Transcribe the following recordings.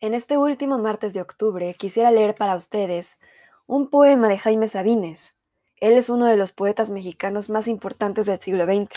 En este último martes de octubre quisiera leer para ustedes un poema de Jaime Sabines. Él es uno de los poetas mexicanos más importantes del siglo XX.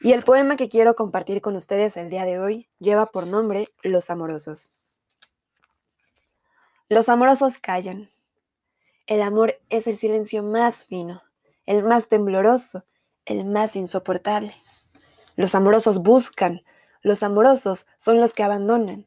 Y el poema que quiero compartir con ustedes el día de hoy lleva por nombre Los Amorosos. Los amorosos callan. El amor es el silencio más fino, el más tembloroso, el más insoportable. Los amorosos buscan, los amorosos son los que abandonan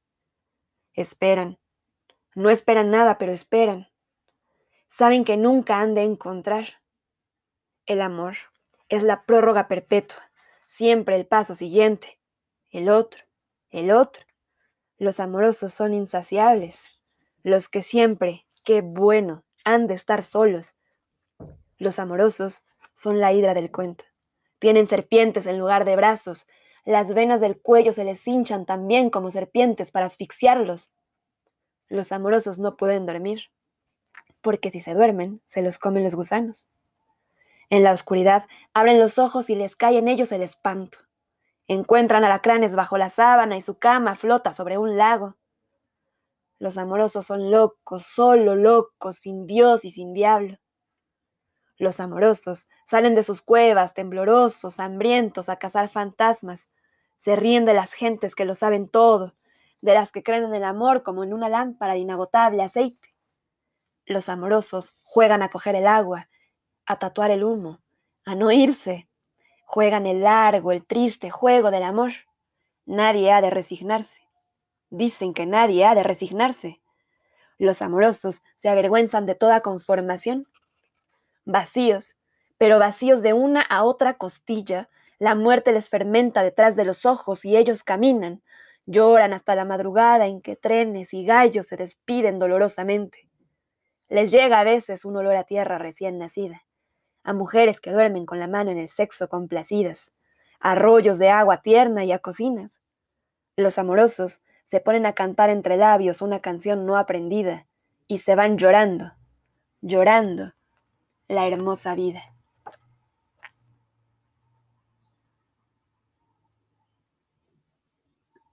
Esperan. No esperan nada, pero esperan. Saben que nunca han de encontrar. El amor es la prórroga perpetua, siempre el paso siguiente, el otro, el otro. Los amorosos son insaciables, los que siempre, qué bueno, han de estar solos. Los amorosos son la hidra del cuento. Tienen serpientes en lugar de brazos, las venas del cuello se les hinchan también como serpientes para asfixiarlos. Los amorosos no pueden dormir, porque si se duermen, se los comen los gusanos. En la oscuridad abren los ojos y les cae en ellos el espanto. Encuentran alacranes bajo la sábana y su cama flota sobre un lago. Los amorosos son locos, solo locos, sin Dios y sin diablo. Los amorosos salen de sus cuevas, temblorosos, hambrientos, a cazar fantasmas. Se ríen de las gentes que lo saben todo, de las que creen en el amor como en una lámpara de inagotable aceite. Los amorosos juegan a coger el agua, a tatuar el humo, a no irse. Juegan el largo, el triste juego del amor. Nadie ha de resignarse. Dicen que nadie ha de resignarse. Los amorosos se avergüenzan de toda conformación vacíos, pero vacíos de una a otra costilla. La muerte les fermenta detrás de los ojos y ellos caminan, lloran hasta la madrugada en que trenes y gallos se despiden dolorosamente. Les llega a veces un olor a tierra recién nacida, a mujeres que duermen con la mano en el sexo complacidas, a arroyos de agua tierna y a cocinas. Los amorosos se ponen a cantar entre labios una canción no aprendida y se van llorando, llorando, la hermosa vida.